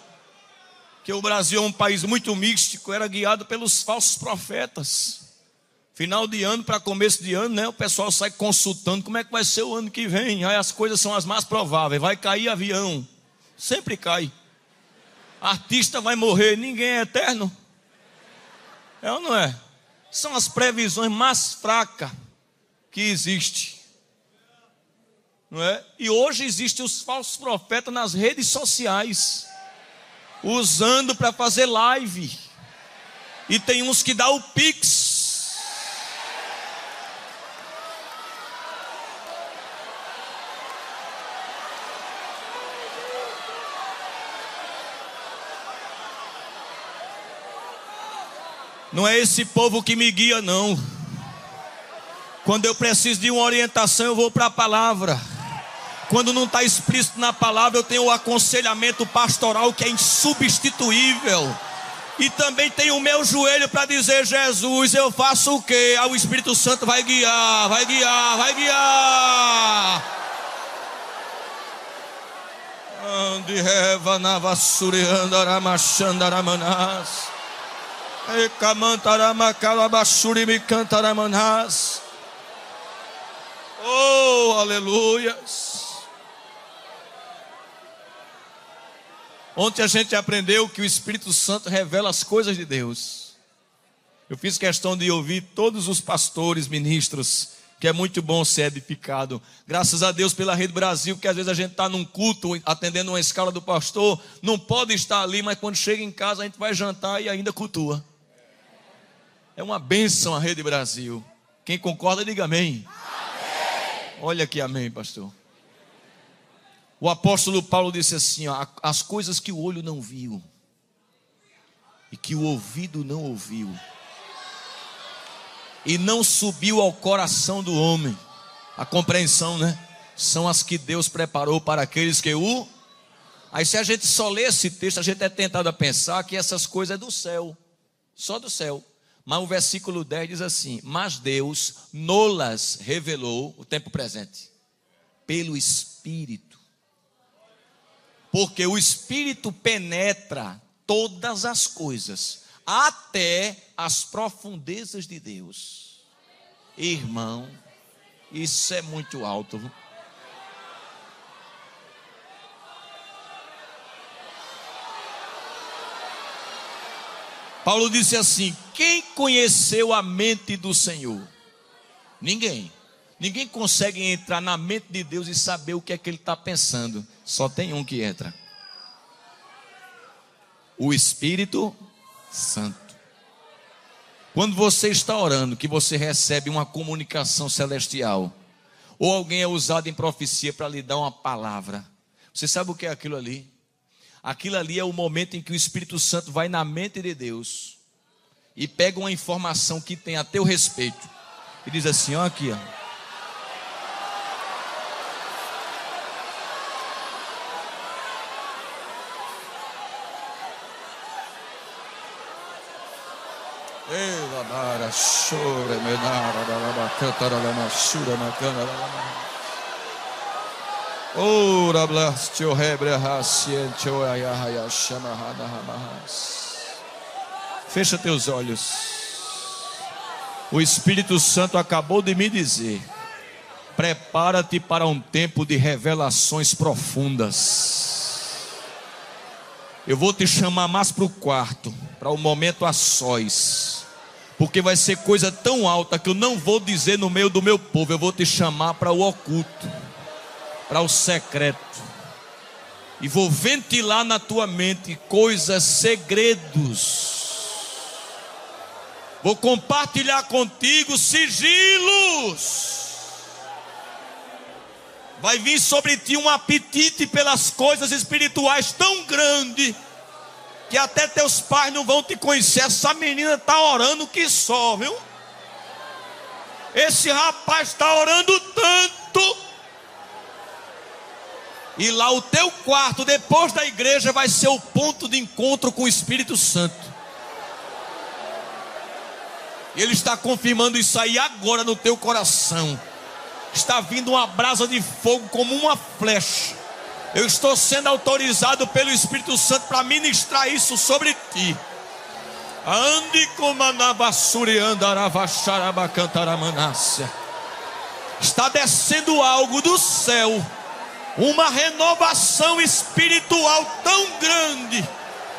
Speaker 1: que o Brasil é um país muito místico, era guiado pelos falsos profetas. Final de ano para começo de ano, né? O pessoal sai consultando como é que vai ser o ano que vem. Aí as coisas são as mais prováveis. Vai cair avião. Sempre cai. Artista vai morrer, ninguém é eterno. É ou não é? São as previsões mais fracas que existe não é? E hoje existem os falsos profetas nas redes sociais, usando para fazer live. E tem uns que dá o pix. Não é esse povo que me guia, não. Quando eu preciso de uma orientação, eu vou para a palavra. Quando não está explícito na palavra, eu tenho o aconselhamento pastoral que é insubstituível. E também tenho o meu joelho para dizer: Jesus, eu faço o que? Ah, o Espírito Santo vai guiar, vai guiar, vai guiar. Ande reva na vassurianda ramachandaramanas. E camantarama calabashuri me cantaramanas. Oh, aleluias. Ontem a gente aprendeu que o Espírito Santo revela as coisas de Deus. Eu fiz questão de ouvir todos os pastores, ministros, que é muito bom ser edificado. Graças a Deus pela Rede Brasil, que às vezes a gente está num culto, atendendo uma escala do pastor, não pode estar ali, mas quando chega em casa a gente vai jantar e ainda cultua. É uma bênção a Rede Brasil. Quem concorda, diga amém. amém. Olha aqui, amém, pastor. O apóstolo Paulo disse assim: ó, as coisas que o olho não viu e que o ouvido não ouviu e não subiu ao coração do homem, a compreensão, né? São as que Deus preparou para aqueles que o. Aí, se a gente só lê esse texto, a gente é tentado a pensar que essas coisas é do céu, só do céu. Mas o versículo 10 diz assim: Mas Deus nolas revelou, o tempo presente, pelo Espírito porque o Espírito penetra todas as coisas, até as profundezas de Deus. Irmão, isso é muito alto. Paulo disse assim: Quem conheceu a mente do Senhor? Ninguém. Ninguém consegue entrar na mente de Deus e saber o que é que ele está pensando. Só tem um que entra: o Espírito Santo. Quando você está orando, que você recebe uma comunicação celestial, ou alguém é usado em profecia para lhe dar uma palavra, você sabe o que é aquilo ali? Aquilo ali é o momento em que o Espírito Santo vai na mente de Deus e pega uma informação que tem a teu respeito e diz assim: ó, aqui, ó. Menara. Fecha teus olhos. O Espírito Santo acabou de me dizer: prepara-te para um tempo de revelações profundas. Eu vou te chamar mais para o quarto, para o momento a sós, porque vai ser coisa tão alta que eu não vou dizer no meio do meu povo, eu vou te chamar para o oculto para o secreto. E vou ventilar na tua mente coisas, segredos. Vou compartilhar contigo sigilos. Vai vir sobre ti um apetite pelas coisas espirituais tão grande que até teus pais não vão te conhecer. Essa menina está orando que só, viu? Esse rapaz está orando tanto e lá o teu quarto, depois da igreja, vai ser o ponto de encontro com o Espírito Santo. Ele está confirmando isso aí agora no teu coração. Está vindo uma brasa de fogo como uma flecha. Eu estou sendo autorizado pelo Espírito Santo para ministrar isso sobre ti. Ande como anavassuri andaravacharabacantaramanássia. Está descendo algo do céu uma renovação espiritual tão grande.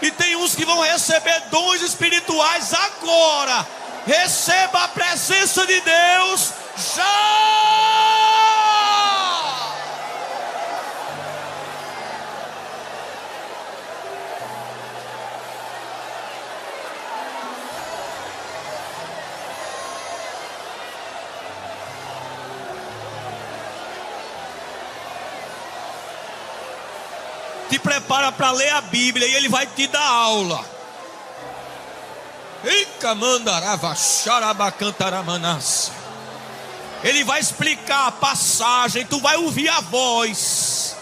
Speaker 1: E tem uns que vão receber dons espirituais agora. Receba a presença de Deus já. Te prepara para ler a Bíblia e ele vai te dar aula. Ele vai explicar a passagem, tu vai ouvir a voz,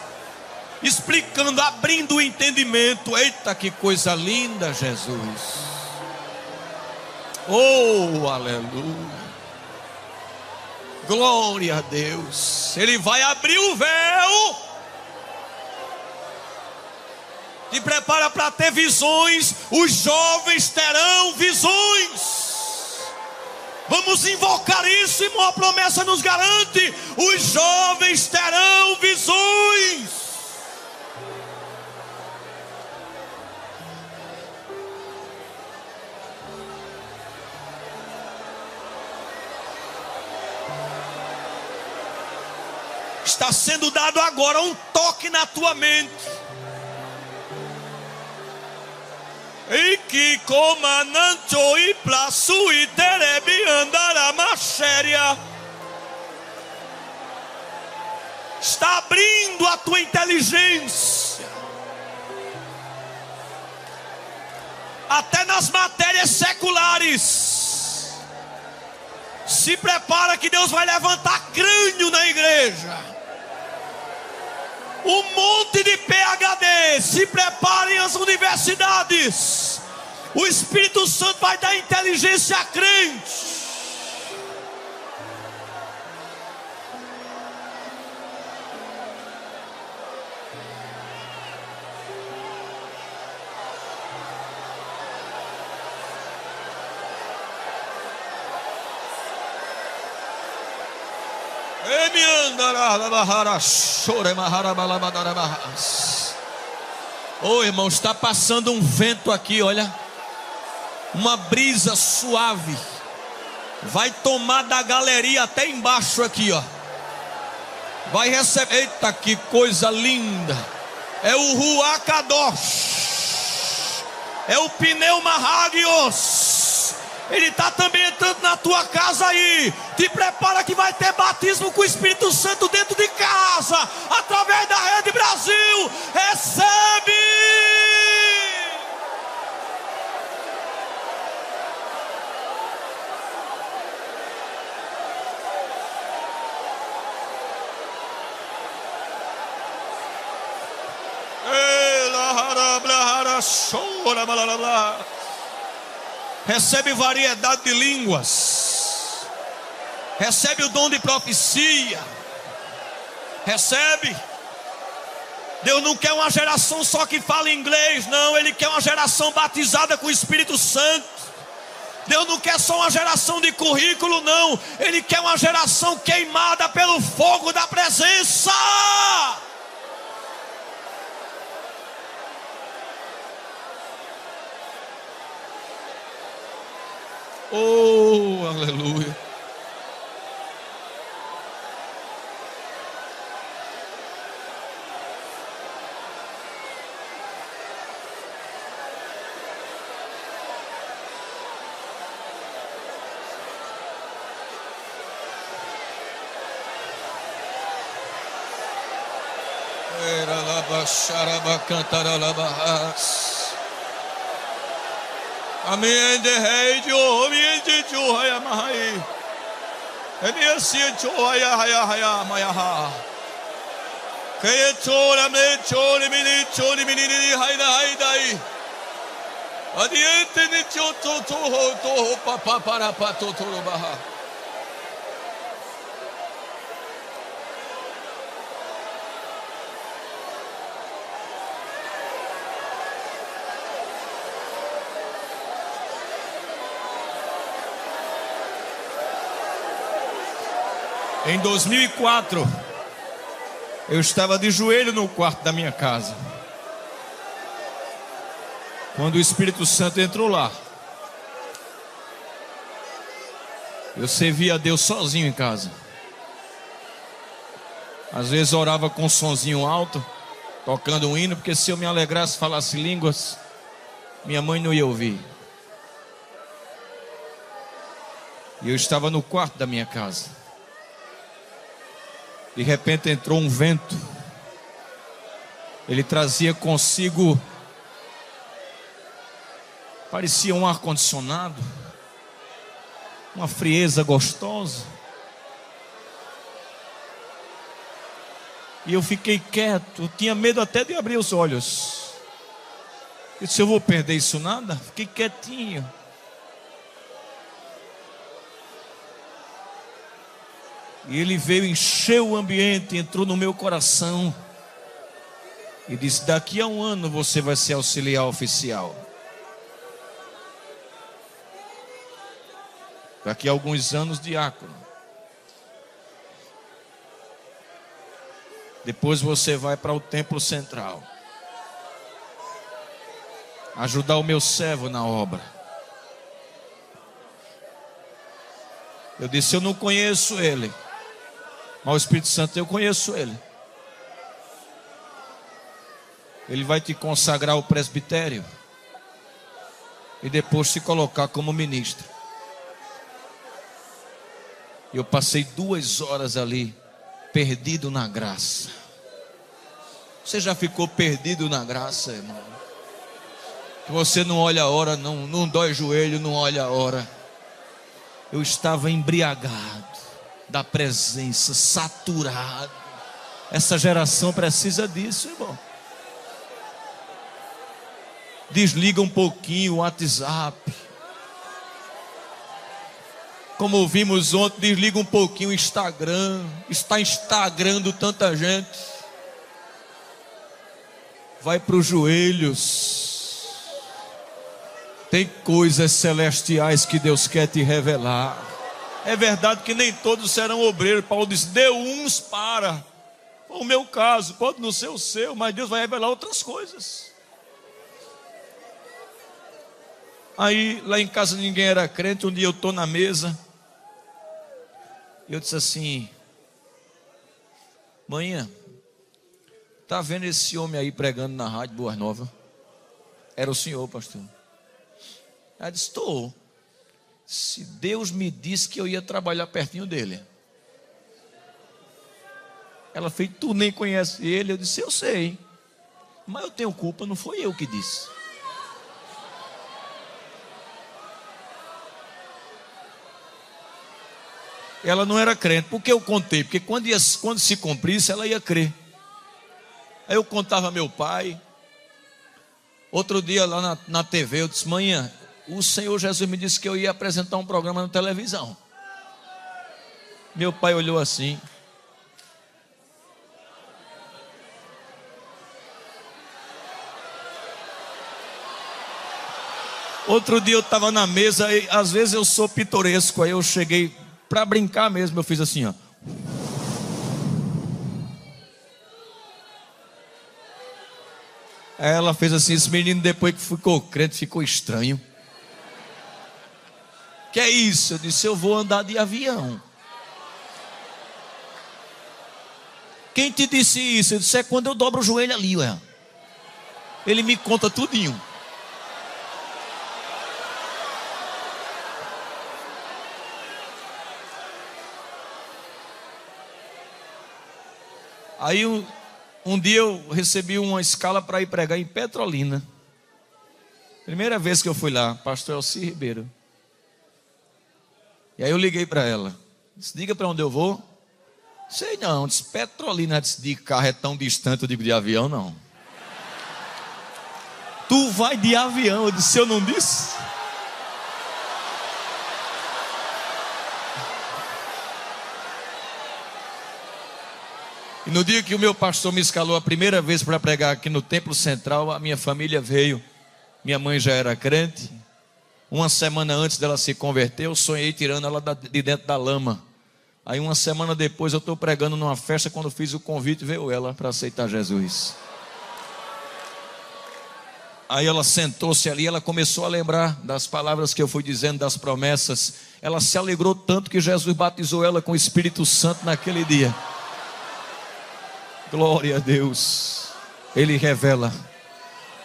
Speaker 1: explicando, abrindo o entendimento. Eita, que coisa linda, Jesus! Oh, aleluia! Glória a Deus! Ele vai abrir o véu te prepara para ter visões, os jovens terão visões. Vamos invocar isso, irmão. A promessa nos garante: os jovens terão visões. Está sendo dado agora um toque na tua mente que comandante e plaço e terebe andará machéria. Está abrindo a tua inteligência. Até nas matérias seculares. Se prepara que Deus vai levantar crânio na igreja um monte de PhD. Se preparem as universidades. O Espírito Santo vai dar inteligência a crente. Oh, irmão, está passando um vento aqui, olha. uma brisa suave vai tomar da galeria até embaixo aqui, ó. Vai receber, eita que coisa linda. É o Ruacadosh. É o Pneuma Hagios. Ele está também entrando na tua casa aí. Te prepara que vai ter batismo com o Espírito Santo dentro de casa, através da Rede Brasil. Recebe! Recebe variedade de línguas. Recebe o dom de profecia. Recebe. Deus não quer uma geração só que fala inglês, não. Ele quer uma geração batizada com o Espírito Santo. Deus não quer só uma geração de currículo, não. Ele quer uma geração queimada pelo fogo da presença. Oh, aleluia. Era la bashara Amen. de rei de minha de chuhaya mahai. A minha si chuhaya haya haya mayaha. Kaya chora me Choli, mini Choli, mini ni haida haidai. Adiante ni choto toho toho papa para pato toro baha. Em 2004, eu estava de joelho no quarto da minha casa. Quando o Espírito Santo entrou lá, eu servia a Deus sozinho em casa. Às vezes orava com um sonzinho alto, tocando um hino, porque se eu me alegrasse, falasse línguas, minha mãe não ia ouvir. E eu estava no quarto da minha casa. De repente entrou um vento. Ele trazia consigo parecia um ar condicionado, uma frieza gostosa. E eu fiquei quieto, tinha medo até de abrir os olhos. Eu disse, eu vou perder isso nada? Fiquei quietinho. E ele veio, encheu o ambiente, entrou no meu coração e disse: Daqui a um ano você vai ser auxiliar oficial. Daqui a alguns anos, diácono. Depois você vai para o templo central. Ajudar o meu servo na obra. Eu disse: Eu não conheço ele. Mas o Espírito Santo, eu conheço ele. Ele vai te consagrar ao presbitério e depois se colocar como ministro. Eu passei duas horas ali, perdido na graça. Você já ficou perdido na graça, irmão? Que você não olha a hora, não, não dói joelho, não olha a hora. Eu estava embriagado da presença, saturado. Essa geração precisa disso, irmão. Desliga um pouquinho o WhatsApp. Como ouvimos ontem, desliga um pouquinho o Instagram. Está instagrando tanta gente. Vai para os joelhos. Tem coisas celestiais que Deus quer te revelar. É verdade que nem todos serão obreiros. Paulo disse: deu uns para. O meu caso, pode não ser o seu, mas Deus vai revelar outras coisas. Aí lá em casa ninguém era crente. Um dia eu estou na mesa. E eu disse assim: Manhã, tá vendo esse homem aí pregando na rádio Boas Novas? Era o senhor, pastor. Ela disse: Estou. Se Deus me disse que eu ia trabalhar pertinho dele. Ela fez, tu nem conhece ele. Eu disse, eu sei. Mas eu tenho culpa, não foi eu que disse. Ela não era crente. Por que eu contei? Porque quando, ia, quando se cumprisse, ela ia crer. Aí eu contava meu pai. Outro dia lá na, na TV, eu disse, manhã, o Senhor Jesus me disse que eu ia apresentar um programa na televisão. Meu pai olhou assim. Outro dia eu estava na mesa, e às vezes eu sou pitoresco, aí eu cheguei para brincar mesmo, eu fiz assim, ó. Aí ela fez assim, esse menino depois que ficou crente ficou estranho. Que é isso? Eu disse: Eu vou andar de avião. Quem te disse isso? Eu disse: É quando eu dobro o joelho ali, ué. Ele me conta tudinho. Aí um, um dia eu recebi uma escala para ir pregar em Petrolina. Primeira vez que eu fui lá, pastor Elci Ribeiro. E aí eu liguei para ela. Disse, diga para onde eu vou. Sei não, disse, Petrolina, disse, de carro é tão distante, eu digo, de avião não. Tu vai de avião, eu disse, eu não disse? E no dia que o meu pastor me escalou a primeira vez para pregar aqui no Templo Central, a minha família veio. Minha mãe já era crente, uma semana antes dela se converter, eu sonhei tirando ela de dentro da lama. Aí uma semana depois eu estou pregando numa festa, quando fiz o convite, veio ela para aceitar Jesus. Aí ela sentou-se ali, ela começou a lembrar das palavras que eu fui dizendo, das promessas. Ela se alegrou tanto que Jesus batizou ela com o Espírito Santo naquele dia. Glória a Deus. Ele revela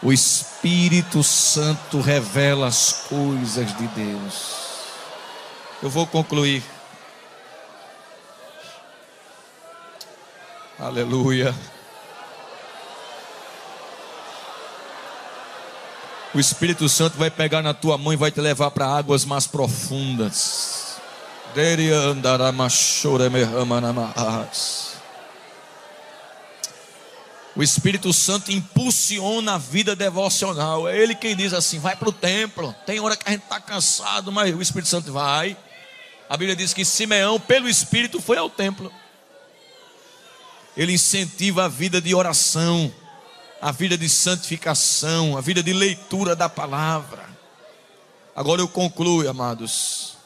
Speaker 1: o Espírito Santo revela as coisas de Deus. Eu vou concluir. Aleluia. O Espírito Santo vai pegar na tua mão e vai te levar para águas mais profundas. Dere andaramachore mehamanamas. O Espírito Santo impulsiona a vida devocional. É Ele quem diz assim: vai para o templo. Tem hora que a gente está cansado, mas o Espírito Santo vai. A Bíblia diz que Simeão, pelo Espírito, foi ao templo. Ele incentiva a vida de oração, a vida de santificação, a vida de leitura da palavra. Agora eu concluo, amados.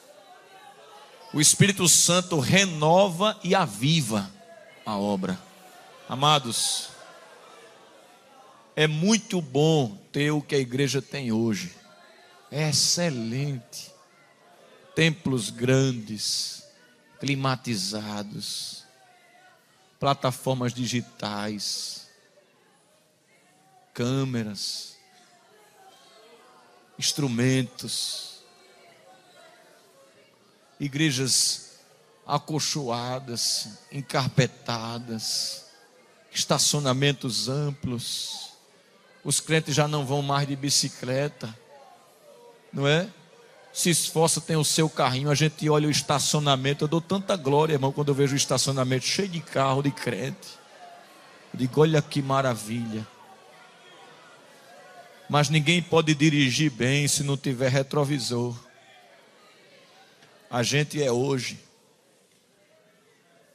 Speaker 1: O Espírito Santo renova e aviva a obra. Amados, é muito bom ter o que a igreja tem hoje. É excelente. Templos grandes, climatizados, plataformas digitais, câmeras, instrumentos, igrejas acolchoadas, encarpetadas, estacionamentos amplos os crentes já não vão mais de bicicleta, não é? Se esforça, tem o seu carrinho, a gente olha o estacionamento. Eu dou tanta glória, irmão, quando eu vejo o estacionamento cheio de carro, de crente. Eu digo, olha que maravilha. Mas ninguém pode dirigir bem se não tiver retrovisor. A gente é hoje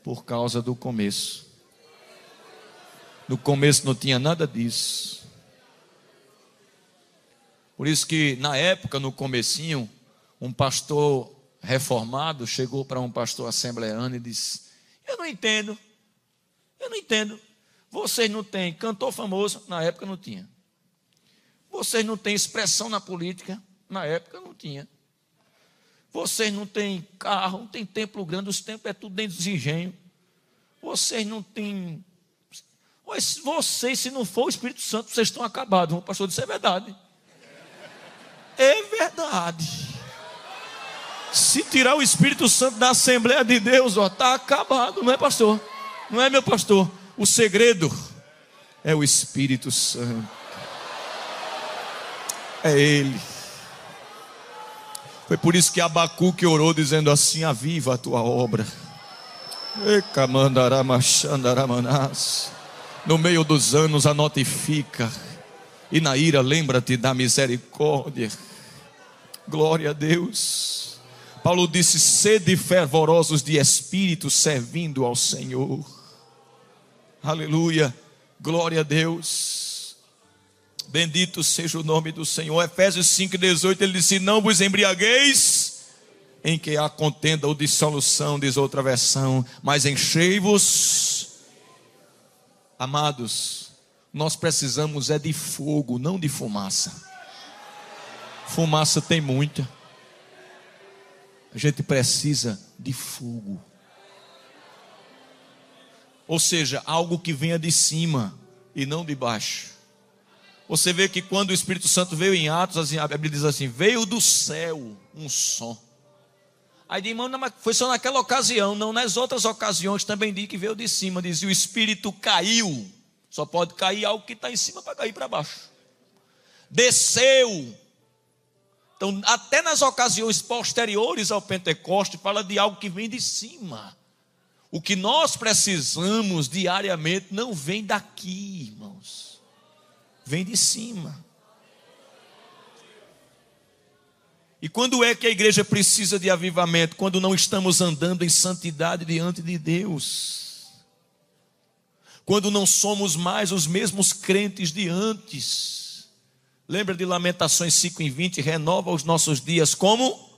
Speaker 1: por causa do começo. No começo não tinha nada disso. Por isso que na época, no comecinho, um pastor reformado chegou para um pastor assembleano e disse: Eu não entendo, eu não entendo. Vocês não têm cantor famoso, na época não tinha. Vocês não têm expressão na política, Na época não tinha. Vocês não têm carro, não tem templo grande, os templos é tudo dentro dos engenhos. Vocês não têm. Vocês, se não for o Espírito Santo, vocês estão acabados. O pastor disse: é verdade. É verdade. Se tirar o Espírito Santo da Assembleia de Deus, ó, está acabado, não é, pastor? Não é, meu pastor? O segredo é o Espírito Santo. É Ele. Foi por isso que Abacuque orou dizendo assim: Aviva a tua obra. No meio dos anos a notifica, e na ira lembra-te da misericórdia. Glória a Deus. Paulo disse: sede fervorosos de espírito, servindo ao Senhor. Aleluia. Glória a Deus. Bendito seja o nome do Senhor. Efésios 5,18, ele disse: Não vos embriagueis em que há contenda ou dissolução, diz outra versão, mas enchei-vos. Amados, nós precisamos é de fogo, não de fumaça. Fumaça tem muita. A gente precisa de fogo. Ou seja, algo que venha de cima e não de baixo. Você vê que quando o Espírito Santo veio em Atos, assim, a Bíblia diz assim: veio do céu um som. Aí diz, irmão, foi só naquela ocasião, não nas outras ocasiões também diz que veio de cima. Diz, o Espírito caiu. Só pode cair algo que está em cima para cair para baixo. Desceu então, até nas ocasiões posteriores ao Pentecoste, fala de algo que vem de cima. O que nós precisamos diariamente não vem daqui, irmãos, vem de cima. E quando é que a igreja precisa de avivamento? Quando não estamos andando em santidade diante de Deus. Quando não somos mais os mesmos crentes de antes Lembra de Lamentações 5 e 20? Renova os nossos dias como?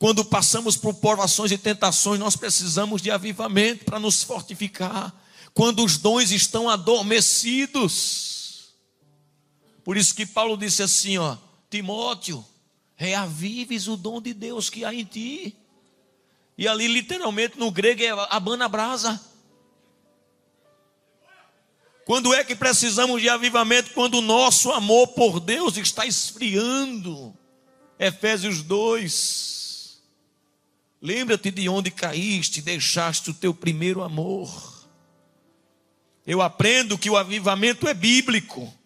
Speaker 1: Quando passamos por provações e tentações, nós precisamos de avivamento para nos fortificar. Quando os dons estão adormecidos. Por isso que Paulo disse assim, ó, Timóteo, reavives o dom de Deus que há em ti. E ali, literalmente, no grego é abana brasa. Quando é que precisamos de avivamento? Quando o nosso amor por Deus está esfriando. Efésios 2. Lembra-te de onde caíste, deixaste o teu primeiro amor. Eu aprendo que o avivamento é bíblico,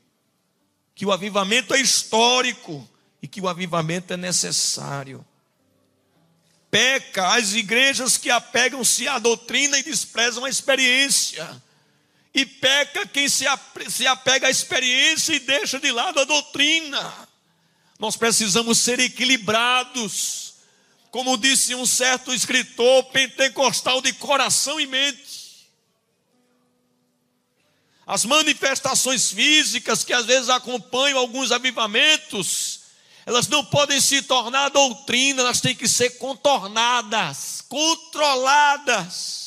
Speaker 1: que o avivamento é histórico e que o avivamento é necessário. Peca as igrejas que apegam-se à doutrina e desprezam a experiência. E peca quem se apega à experiência e deixa de lado a doutrina. Nós precisamos ser equilibrados. Como disse um certo escritor pentecostal de coração e mente. As manifestações físicas que às vezes acompanham alguns avivamentos, elas não podem se tornar doutrina, elas têm que ser contornadas, controladas.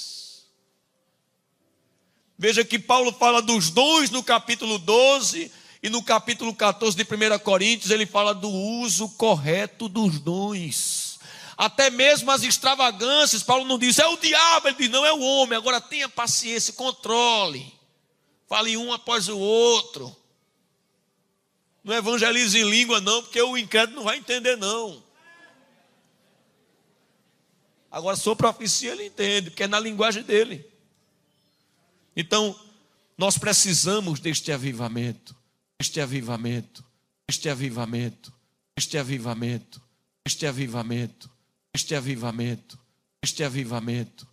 Speaker 1: Veja que Paulo fala dos dons no capítulo 12 e no capítulo 14 de 1 Coríntios ele fala do uso correto dos dons. Até mesmo as extravagâncias, Paulo não diz, é o diabo, ele diz, não é o homem. Agora tenha paciência, controle. Fale um após o outro. Não evangelize em língua, não, porque o incrédulo não vai entender, não. Agora, sua profecia ele entende, porque é na linguagem dele. Então, nós precisamos deste avivamento, este avivamento, este avivamento, este avivamento, este avivamento, este avivamento, este avivamento,